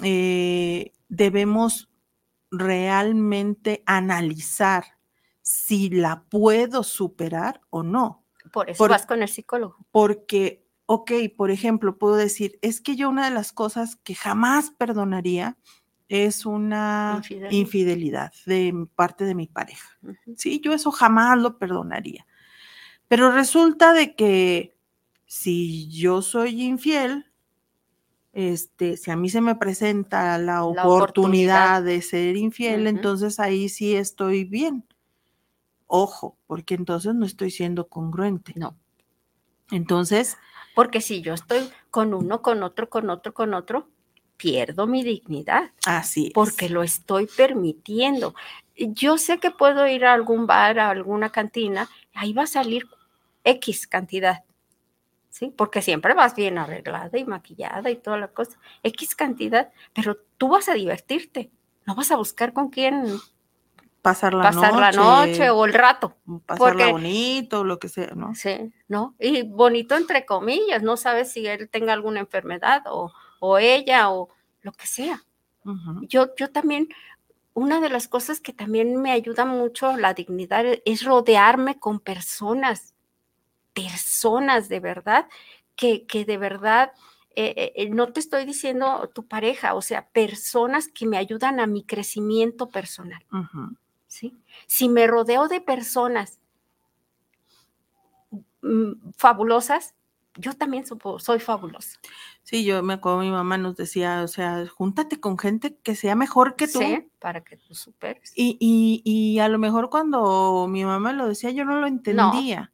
eh, debemos realmente analizar si la puedo superar o no. Por eso Por- vas con el psicólogo. Porque, ok, por ejemplo, puedo decir, es que yo una de las cosas que jamás perdonaría es una Infidelidad. infidelidad de parte de mi pareja. Sí, yo eso jamás lo perdonaría. Pero resulta de que si yo soy infiel, este, si a mí se me presenta la oportunidad, oportunidad. de ser infiel, entonces ahí sí estoy bien. Ojo, porque entonces no estoy siendo congruente. No. Entonces, Porque si yo estoy con uno, con otro, con otro, con otro, pierdo mi dignidad. así es. porque lo estoy permitiendo. Yo sé que puedo ir a algún bar, a alguna cantina, ahí va a salir X cantidad, ¿sí? Porque siempre vas bien arreglada y maquillada y toda la cosa, X cantidad, pero tú vas a divertirte, no vas a buscar con quién pasar la pasar noche, la noche o el rato, pasarla porque- bonito, lo que sea, ¿no? ¿sí? ¿No? Y bonito entre comillas, no sabes si él tenga alguna enfermedad o, o ella o lo que sea. Yo, yo también, una de las cosas que también me ayuda mucho la dignidad es rodearme con personas, personas de verdad, que, que de verdad, eh, eh, no te estoy diciendo tu pareja, o sea, personas que me ayudan a mi crecimiento personal. ¿sí? Si me rodeo de personas mm, fabulosas, yo también supo- soy fabulosa. Sí, yo me acuerdo, mi mamá nos decía, o sea, júntate con gente que sea mejor que tú. Sí, para que tú superes. Y, y, y a lo mejor cuando mi mamá lo decía, yo no lo entendía.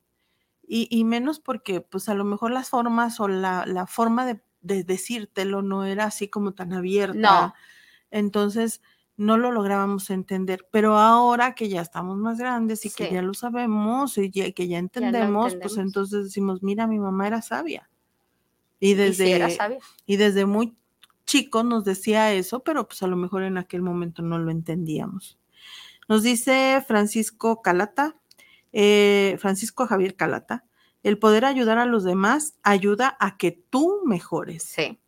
Y, y menos porque, pues a lo mejor las formas o la, la forma de, de decírtelo no era así como tan abierta. No. Entonces, no lo lográbamos entender. Pero ahora que ya estamos más grandes y que ya lo sabemos y ya- que ya entendemos, pues entonces decimos, mira, mi mamá era sabia. Y Y si desde, era sabia. y desde muy chico nos decía eso, pero pues a lo mejor en aquel momento no lo entendíamos. Nos dice Francisco Calata, eh, Francisco Javier Calata, el poder ayudar a los demás ayuda a que tú mejores. Sí.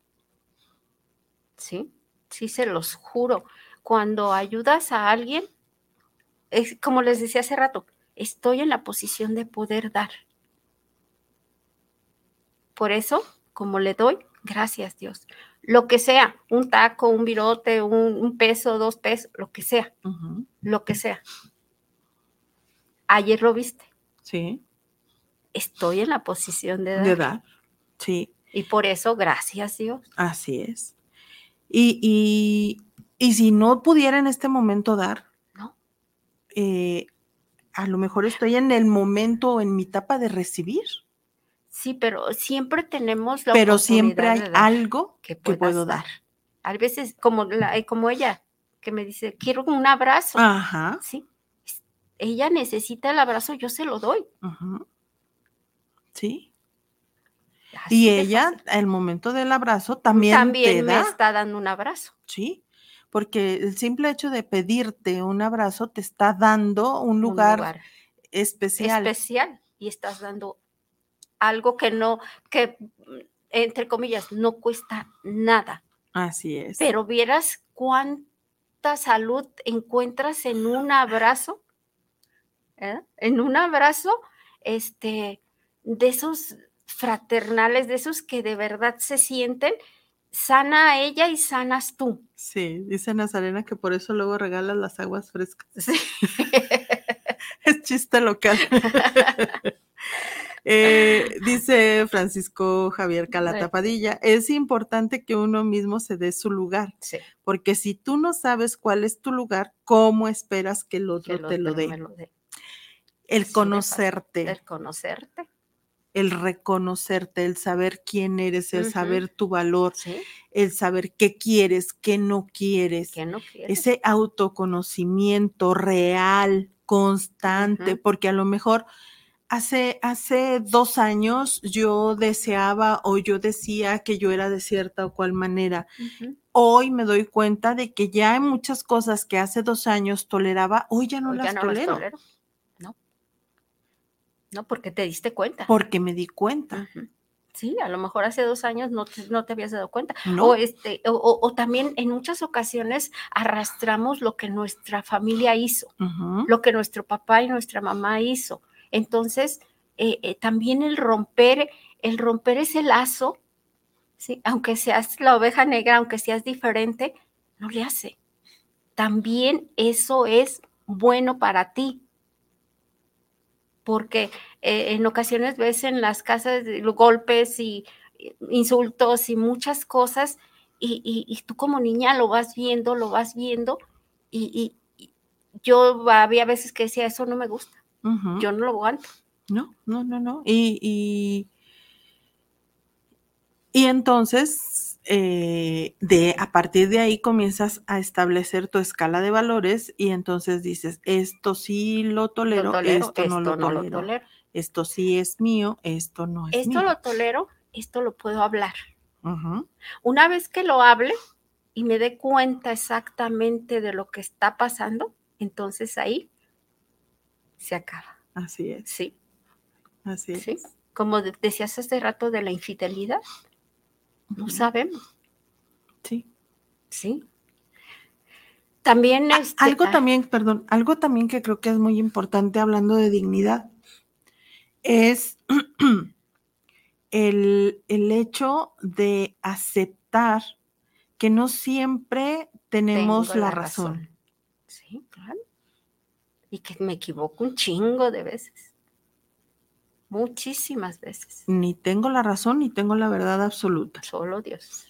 Sí, sí, se los juro. Cuando ayudas a alguien, es como les decía hace rato, estoy en la posición de poder dar. Por eso, como le doy, gracias Dios. Lo que sea, un taco, un virote, un, un peso, dos pesos, lo que sea, lo que sea. Ayer lo viste, Sí, estoy en la posición de dar. de dar. Sí, Y por eso, gracias Dios. así es. Y, y, y si no pudiera en este momento dar, ¿No? eh, a lo mejor estoy en el momento o en mi etapa de recibir, Sí, pero siempre tenemos la pero siempre hay algo que, puedo dar. A veces, como, la, como ella, que me dice, quiero un abrazo. Ajá, Sí, ella necesita el abrazo, yo se lo doy. Sí. Así Y ella, al momento del abrazo, también, también te me da, está dando un abrazo. sí, porque el simple hecho de pedirte un abrazo te está dando un un lugar, especial. especial y estás dando algo que no, que entre comillas, no cuesta nada. Así es. Pero vieras cuánta salud encuentras en un abrazo, ¿eh? en un abrazo, este, de esos fraternales, de esos que de verdad se sienten, sana a ella y sanas tú. Sí, dice Nazarena que por eso luego regalas las aguas frescas. Sí. Es chiste local. Eh, dice Francisco Javier Calata Sí. Padilla, es importante que uno mismo se dé su lugar, Sí, porque si tú no sabes cuál es tu lugar, ¿cómo esperas que el que otro el te lo otro me lo dé. El conocerte, El conocerte. el reconocerte, el saber quién eres, el saber tu valor, Sí, el saber qué quieres, qué no quieres. que no quieres. ese autoconocimiento real, constante, porque a lo mejor hace, hace dos años yo deseaba o yo decía que yo era de cierta o cual manera. Hoy me doy cuenta de que ya hay muchas cosas que hace dos años toleraba, hoy ya no Hoy ya las las tolero. No, porque te diste cuenta. porque me di cuenta. Sí, a lo mejor hace dos años no te, no te habías dado cuenta. ¿no? O, este, o, o- o también en muchas ocasiones arrastramos lo que nuestra familia hizo, lo que nuestro papá y nuestra mamá hizo. Entonces, eh, eh, también el romper, el romper ese lazo, ¿sí? aunque seas la oveja negra, aunque seas diferente, no le hace. También eso es bueno para ti. Porque eh, en ocasiones ves en las casas golpes y y insultos y muchas cosas, y, y- y tú como niña lo vas viendo, lo vas viendo, y, y- yo había veces que decía, eso no me gusta, yo no lo aguanto. No, no, no, no. Y, y, y entonces, eh, de, a partir de ahí comienzas a establecer tu escala de valores y entonces dices, esto sí lo tolero, Lo tolero, esto, no, lo, tolero. tolero. esto sí es mío, esto no es Esto mío. lo tolero, esto lo puedo hablar. Una vez que lo hable y me dé cuenta exactamente de lo que está pasando, entonces ahí se acaba. Así es, Sí, así es. sí. Como de- decías hace rato de la infidelidad, no sabemos, sí. sí. También A- este, Algo ah, también, perdón, algo también que creo que es muy importante hablando de dignidad es el, el hecho de aceptar que no siempre tenemos la, razón. Sí, claro. Y que me equivoco un chingo de veces. Muchísimas veces. Ni tengo la razón ni tengo la verdad absoluta, Solo Dios.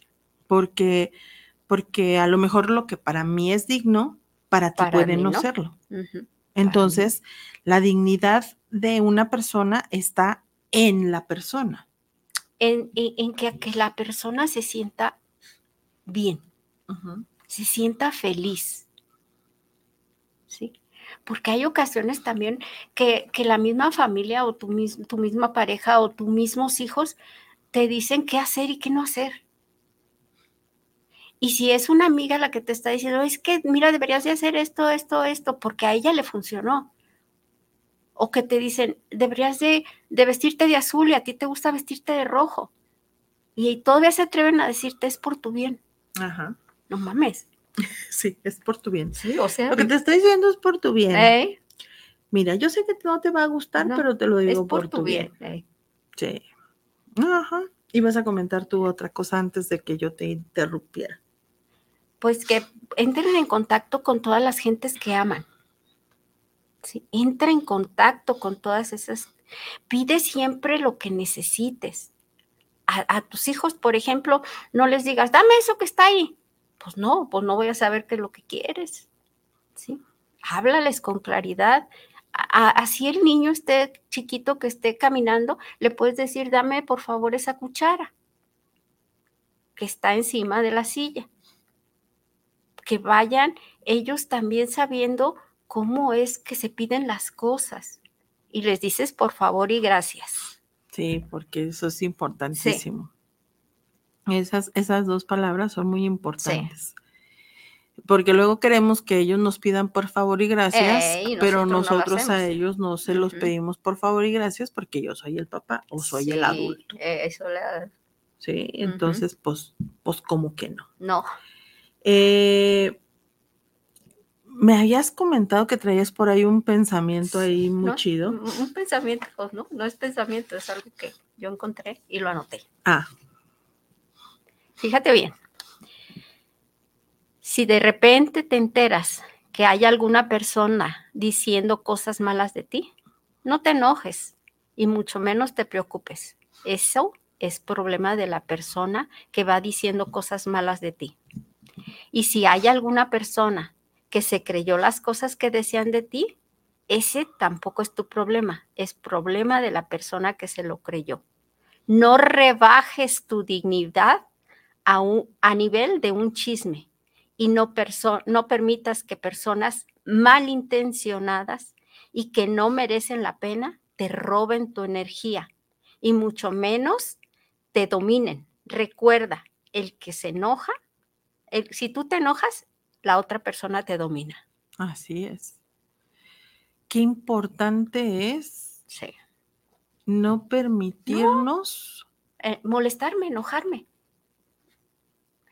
porque, porque a lo mejor lo que para mí es digno, para ti Para puede no no. serlo. Entonces, la dignidad de una persona está en la persona. En, en- en que, que la persona se sienta bien, se sienta feliz. ¿Sí? Porque hay ocasiones también que, que la misma familia o tu, mis- tu misma pareja o tus mismos hijos te dicen qué hacer y qué no hacer. Y si es una amiga la que te está diciendo, es que, mira, deberías de hacer esto, esto, esto, porque a ella le funcionó. O que te dicen, deberías de, de vestirte de azul y a ti te gusta vestirte de rojo. Y todavía se atreven a decirte, es por tu bien. Ajá. No mames. Sí, es por tu bien. Sí, o sea, Lo que te estoy diciendo es por tu bien. ¿eh? Mira, yo sé que no te va a gustar, No, pero te lo es digo por, tu bien. ¿eh? Sí. Ajá. Ibas a comentar tú otra cosa antes de que yo te interrumpiera. Pues que entren en contacto con todas las gentes que aman. ¿sí? Entra en contacto con todas esas. Pide siempre lo que necesites. A, a tus hijos, por ejemplo, no les digas, dame eso que está ahí. Pues no, pues no voy a saber qué es lo que quieres. ¿sí? Háblales con claridad. A- a- así el niño esté chiquito que esté caminando, le puedes decir, dame por favor esa cuchara que está encima de la silla. Que vayan ellos también sabiendo cómo es que se piden las cosas y les dices por favor y gracias. Sí, porque eso es importantísimo. Esas, esas dos palabras son muy importantes. Porque luego queremos que ellos nos pidan por favor y gracias, Ey, pero nosotros no a ellos no se los pedimos por favor y gracias porque yo soy el papá o soy el adulto. eh, Eso le- Sí, entonces pues, pues como que no. no. Eh, me habías comentado que traías por ahí un pensamiento ahí muy ¿no? chido. Un, un pensamiento, no, no es pensamiento, es algo que yo encontré y lo anoté. Ah, Fíjate bien. Si de repente te enteras que hay alguna persona diciendo cosas malas de ti, no te enojes y mucho menos te preocupes. Eso es problema de la persona que va diciendo cosas malas de ti. Y si hay alguna persona que se creyó las cosas que decían de ti, ese tampoco es tu problema, es problema de la persona que se lo creyó. No rebajes tu dignidad a, un- a nivel de un chisme y no, perso- no permitas que personas malintencionadas y que no merecen la pena te roben tu energía y mucho menos te dominen. Recuerda, el que se enoja, el- si tú te enojas, la otra persona te domina. así es. Qué importante es Sí. no permitirnos. Eh, molestarme, enojarme.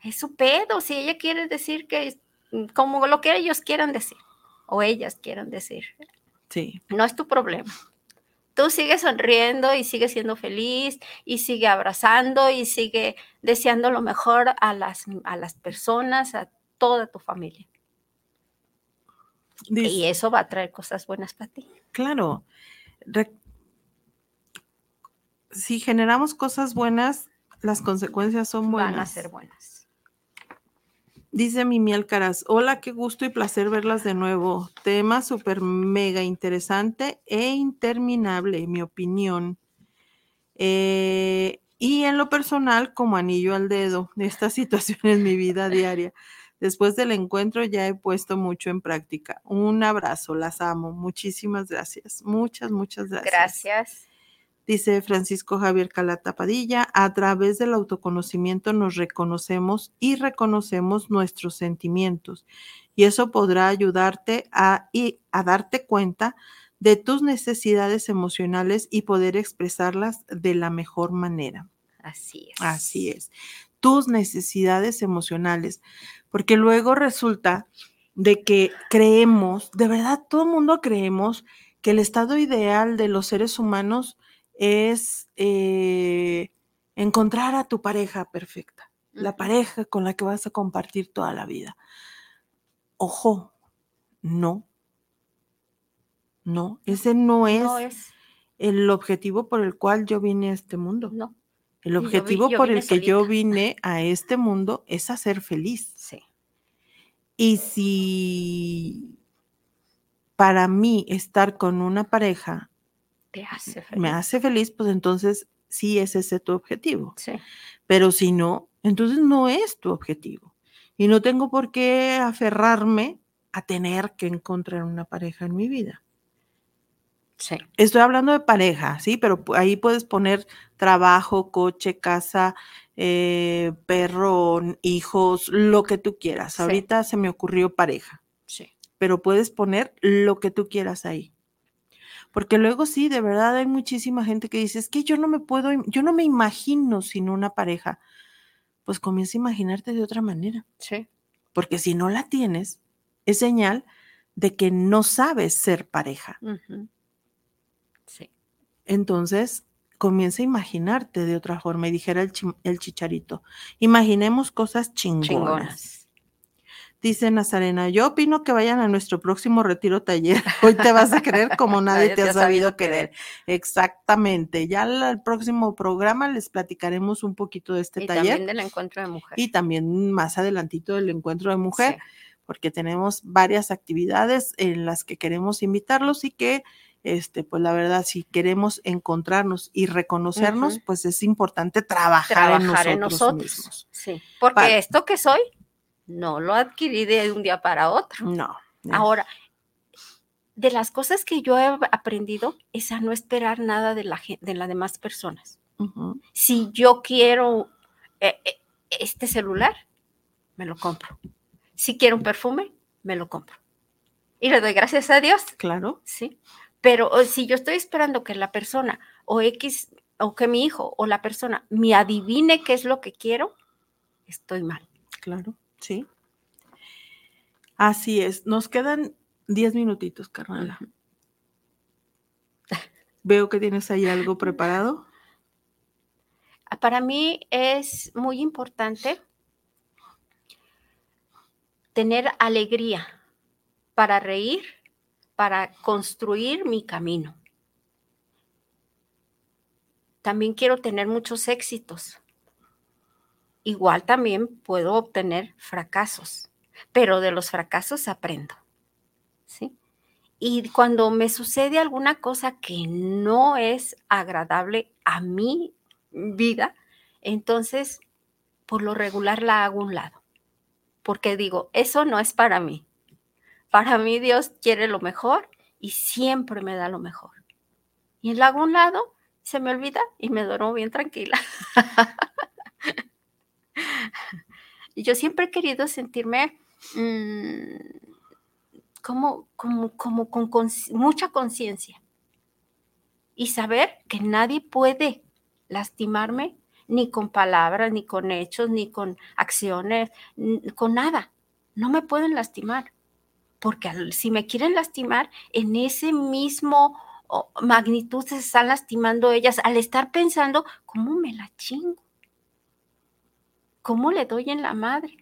Es su pedo, si ella quiere decir que es, mm, como lo que ellos quieran decir o ellas quieran decir. Sí, no es tu problema. Tú sigues sonriendo y sigues siendo feliz y sigue abrazando y sigue deseando lo mejor a las, a las personas, a toda tu familia. dice- Y eso va a traer cosas buenas para ti. claro. re- si generamos cosas buenas, las consecuencias son buenas. Van a ser buenas. Dice Mimi Alcaraz, hola, qué gusto y placer verlas de nuevo. Tema súper mega interesante e interminable, en mi opinión. Eh, y en lo personal, como anillo al dedo, esta situación en mi vida diaria. Después del encuentro ya he puesto mucho en práctica. Un abrazo, las amo. Muchísimas gracias. Muchas, muchas gracias. Gracias. Dice Francisco Javier Calata Padilla, a través del autoconocimiento nos reconocemos y reconocemos nuestros sentimientos y eso podrá ayudarte a, y a darte cuenta de tus necesidades emocionales y poder expresarlas de la mejor manera. Así es. Así es, tus necesidades emocionales, porque luego resulta de que creemos, de verdad todo el mundo creemos que el estado ideal de los seres humanos es eh, encontrar a tu pareja perfecta, la pareja con la que vas a compartir toda la vida. Ojo, no, no, ese no es, No es, el objetivo por el cual yo vine a este mundo. no. El yo vi- objetivo yo por el que yo vine a este mundo es a ser feliz. Sí. Y si para mí estar con una pareja Te hace feliz. me hace feliz, pues entonces sí es ese tu objetivo. Sí. Pero si no, entonces no es tu objetivo. Y no tengo por qué aferrarme a tener que encontrar una pareja en mi vida. Sí. Estoy hablando de pareja, sí, pero ahí puedes poner trabajo, coche, casa, eh, perro, hijos, lo que tú quieras. Sí. Ahorita se me ocurrió pareja, Sí. pero puedes poner lo que tú quieras ahí. Porque luego sí, de verdad hay muchísima gente que dice, es que yo no me puedo, yo no me imagino sin una pareja. Pues comienza a imaginarte de otra manera, Sí. porque si no la tienes, es señal de que no sabes ser pareja. Sí. Entonces, comienza a imaginarte de otra forma. Y dijera el, el chicharito, imaginemos cosas chingonas. Chingonas. Dice Nazarena, yo opino que vayan a nuestro próximo retiro taller. Hoy te vas a querer como nadie te ha sabido querer. Exactamente. Ya el próximo programa les platicaremos un poquito de este y taller también del encuentro de mujer. y también más adelantito del encuentro de mujer Sí. porque tenemos varias actividades en las que queremos invitarlos y que, este, pues la verdad, si queremos encontrarnos y reconocernos, pues es importante trabajar, trabajar en en nosotros, mismos. Sí, porque esto que soy no lo adquirí de un día para otro. No. no. Ahora, de las cosas que yo he aprendido es a no esperar nada de, la, de las demás personas. Si yo quiero eh, eh, este celular, me lo compro. Si quiero un perfume, me lo compro. Y le doy gracias a Dios, Claro. ¿sí? Pero si yo estoy esperando que la persona o X o que mi hijo o la persona me adivine qué es lo que quiero, estoy mal. Claro, sí. Así es. Nos quedan 10 minutitos, Carnala. Veo que tienes ahí algo preparado. Ah, Para mí es muy importante tener alegría para reír, para construir mi camino. También quiero tener muchos éxitos. Igual también puedo obtener fracasos, pero de los fracasos aprendo. ¿Sí? Y cuando me sucede alguna cosa que no es agradable a mi vida, entonces por lo regular la hago a un lado. Porque digo, eso no es para mí. Para mí Dios quiere lo mejor y siempre me da lo mejor. Y la hago a un lado, se me olvida y me duermo bien tranquila. yo siempre he querido sentirme mm, como, como, como con mucha conciencia y saber que nadie puede lastimarme ni con palabras, ni con hechos, ni con acciones, con nada. No me pueden lastimar, porque si me quieren lastimar, en ese mismo oh, magnitud se están lastimando ellas al estar pensando, ¿cómo me la chingo? ¿Cómo le doy en la madre?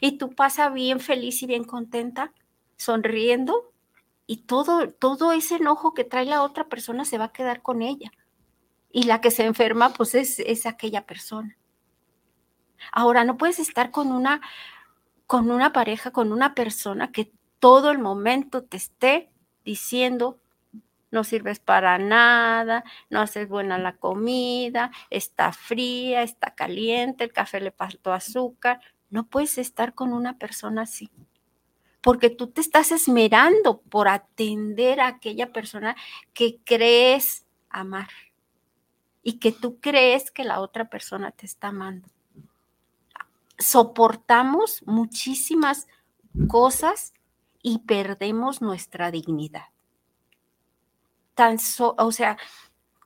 Y tú pasa bien feliz y bien contenta, sonriendo, y todo, todo ese enojo que trae la otra persona se va a quedar con ella. Y la que se enferma, pues es, es aquella persona. Ahora, no puedes estar con una, con una pareja, con una persona que todo el momento te esté diciendo, no sirves para nada, no haces buena la comida, está fría, está caliente, el café le faltó azúcar. No puedes estar con una persona así, porque tú te estás esmerando por atender a aquella persona que crees amar y que tú crees que la otra persona te está amando. Soportamos muchísimas cosas y perdemos nuestra dignidad. Tan so- o sea,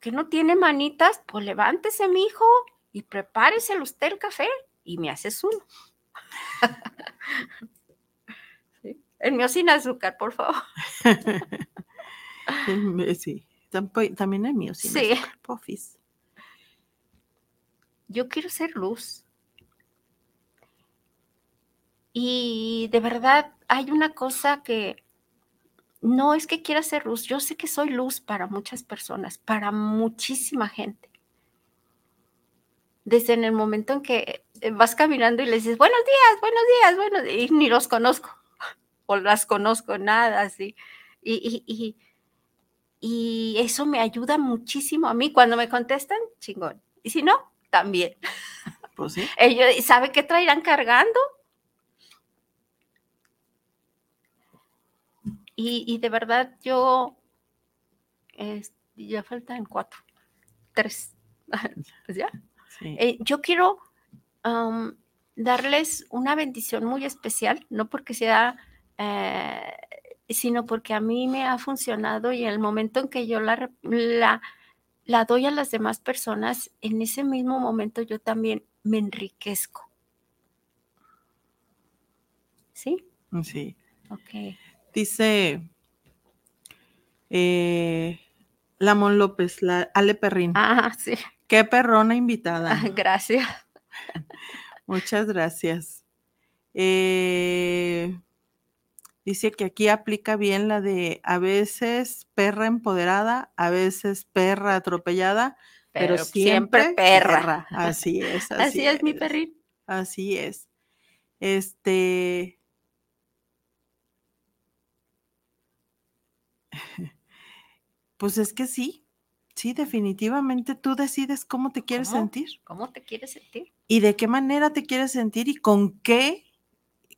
que no tiene manitas, pues levántese, mi hijo, y prepáreselo usted el café y me haces uno. Sí. El mío sin azúcar, por favor. Sí. También el mío, sí. Sí. Pofis. Yo quiero ser luz. Y de verdad hay una cosa que no es que quiera ser luz, yo sé que soy luz para muchas personas, para muchísima gente. Desde en el momento en que eh, vas caminando y le dices, buenos días, buenos días, buenos días, y ni los conozco, o las conozco, nada así. Y, y, y, y eso me ayuda muchísimo a mí. Cuando me contestan, chingón. Y si no, también. Pues sí. Ellos saben qué traerán cargando. Y, y de verdad yo, ya faltan cuatro, tres, pues ya. sí. Eh, yo quiero darles una bendición muy especial, no porque sea, eh, sino porque a mí me ha funcionado y en el momento en que yo la, la, la doy a las demás personas, en ese mismo momento yo también me enriquezco. ¿Sí? Sí. Ok. Dice eh, Lamón López, la Ale Perrín. Ah, sí. Qué perrona invitada. Ah, gracias. Muchas gracias. Eh, dice que aquí aplica bien la de a veces perra empoderada, a veces perra atropellada, pero, siempre, perra. Así es. Así, Así es mi perrito. Así es. Este. Pues es que sí, sí, definitivamente tú decides cómo te quieres ¿Cómo? sentir ¿Cómo te quieres sentir? y de qué manera te quieres sentir y con qué,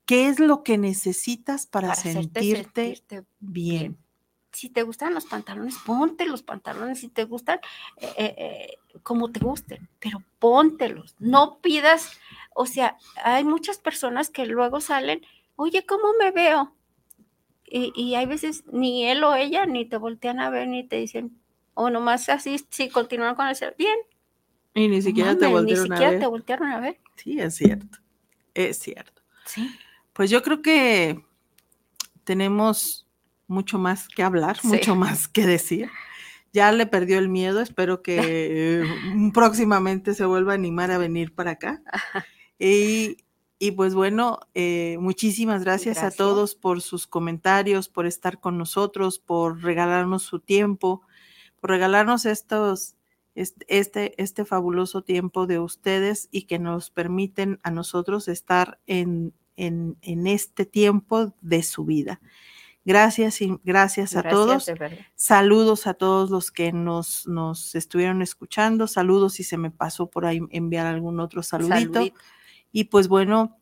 qué es lo que necesitas para, sentirte, sentirte bien. bien. si te gustan los pantalones, ponte los pantalones, si te gustan, eh, eh, eh, como te gusten, pero póntelos, no pidas, o sea, hay muchas personas que luego salen, oye, ¿cómo me veo? Y, y hay veces ni él o ella ni te voltean a ver ni te dicen, o nomás así, si continúan con el ser, bien. Y ni siquiera te Ni ver. te voltearon a ver. Sí, es cierto. Es cierto. Sí. Pues yo creo que tenemos mucho más que hablar, Sí. mucho más que decir. Ya le perdió el miedo, espero que próximamente se vuelva a animar a venir para acá. Y, y pues bueno, eh, muchísimas gracias, a todos por sus comentarios, por estar con nosotros, por regalarnos su tiempo, por regalarnos estos, este, este, fabuloso tiempo de ustedes y que nos permiten a nosotros estar en, en, en este tiempo de su vida. Gracias y gracias a Gracias, todos. Saludos a todos los que nos, nos estuvieron escuchando. Saludos si se me pasó por ahí enviar algún otro saludito. Saludito. Y pues bueno,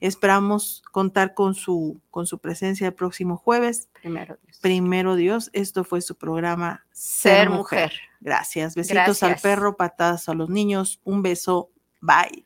esperamos contar con su, con su presencia el próximo jueves. Primero Dios. Primero Dios, esto fue su programa Ser, Ser mujer. mujer. Gracias. Besitos al perro, patadas a los niños. Un beso. Bye.